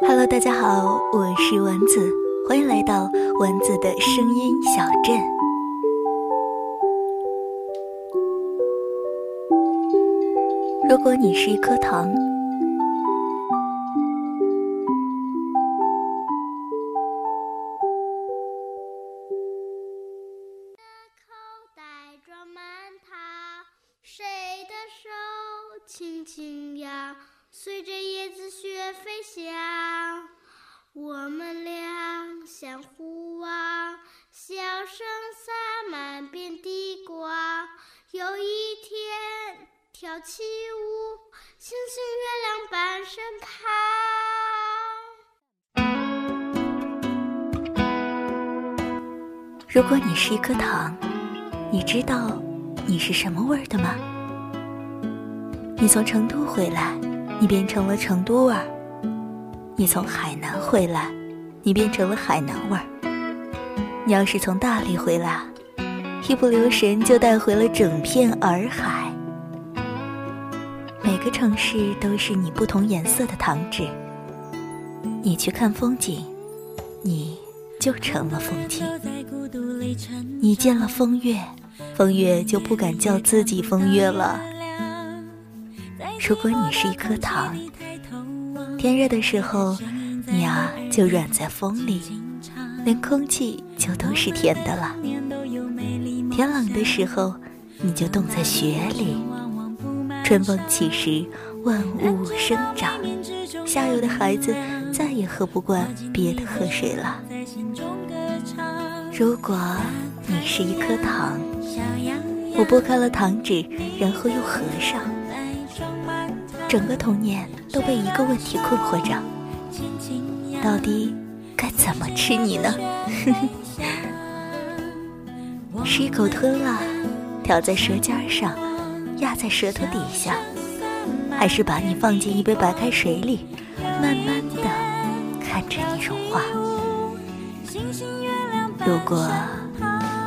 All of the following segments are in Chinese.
Hello，大家好，我是丸子，欢迎来到丸子的声音小镇。如果你是一颗糖。口袋装满糖，谁的手轻轻摇，随着俩相互望，笑声洒满遍地瓜。有一天，跳起舞，星星月亮伴身旁。如果你是一颗糖，你知道你是什么味儿的吗？你从成都回来，你变成了成都味儿；你从海南回来，你变成了海南味儿。你要是从大理回来，一不留神就带回了整片洱海。每个城市都是你不同颜色的糖纸。你去看风景，你就成了风景。你见了风月，风月就不敢叫自己风月了。如果你是一颗糖，天热的时候，你啊就软在风里，连空气就都是甜的了。天冷的时候，你就冻在雪里。春风起时，万物生长，下游的孩子再也喝不惯别的河水了。如果你是一颗糖，我剥开了糖纸，然后又合上。整个童年都被一个问题困惑着：到底该怎么吃你呢？是一口吞了，挑在舌尖上，压在舌头底下，还是把你放进一杯白开水里，慢慢的看着你融化？如果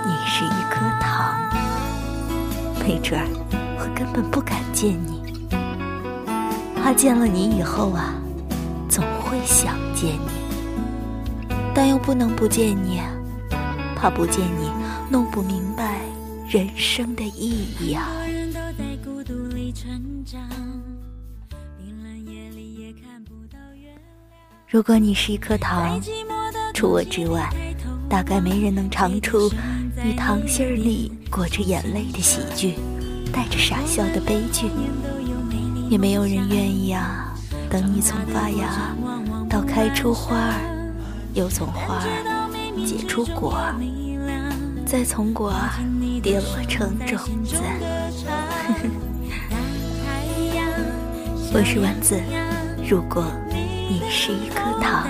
你是一颗糖，没准儿我根本不敢见你。怕见了你以后啊，总会想见你，但又不能不见你，怕不见你弄不明白人生的意义啊。如果你是一颗糖，除我之外，大概没人能尝出你糖心儿里裹着眼泪的喜剧，带着傻笑的悲剧。也没有人愿意啊！等你从发芽开出花儿，又从花儿结出果儿，再从果儿跌落成种子。我是丸子，如果你是一颗糖。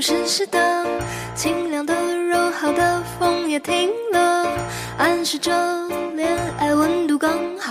湿湿的、清凉的、柔好的风也停了，暗示着恋爱温度刚好。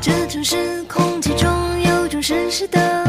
这城市空气中有种湿湿的、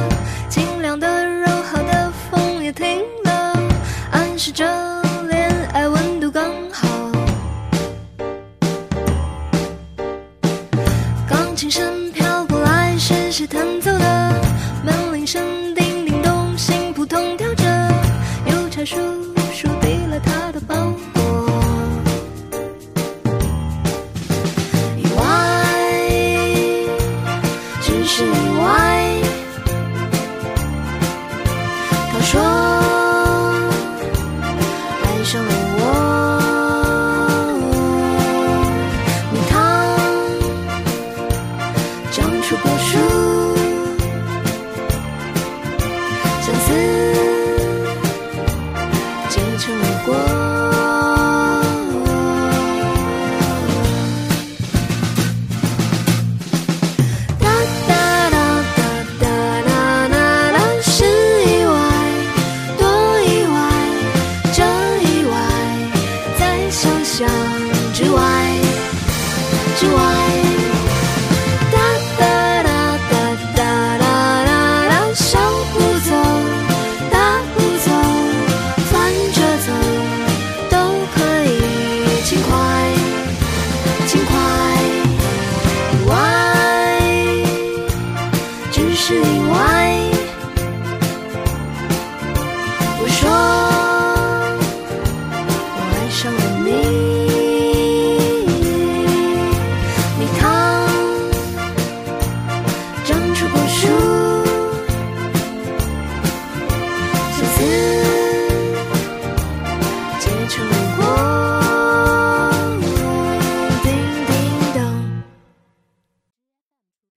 无数相思，几成过。哒哒哒哒哒哒哒哒，是意外，多意外，这意外在想象之外之外。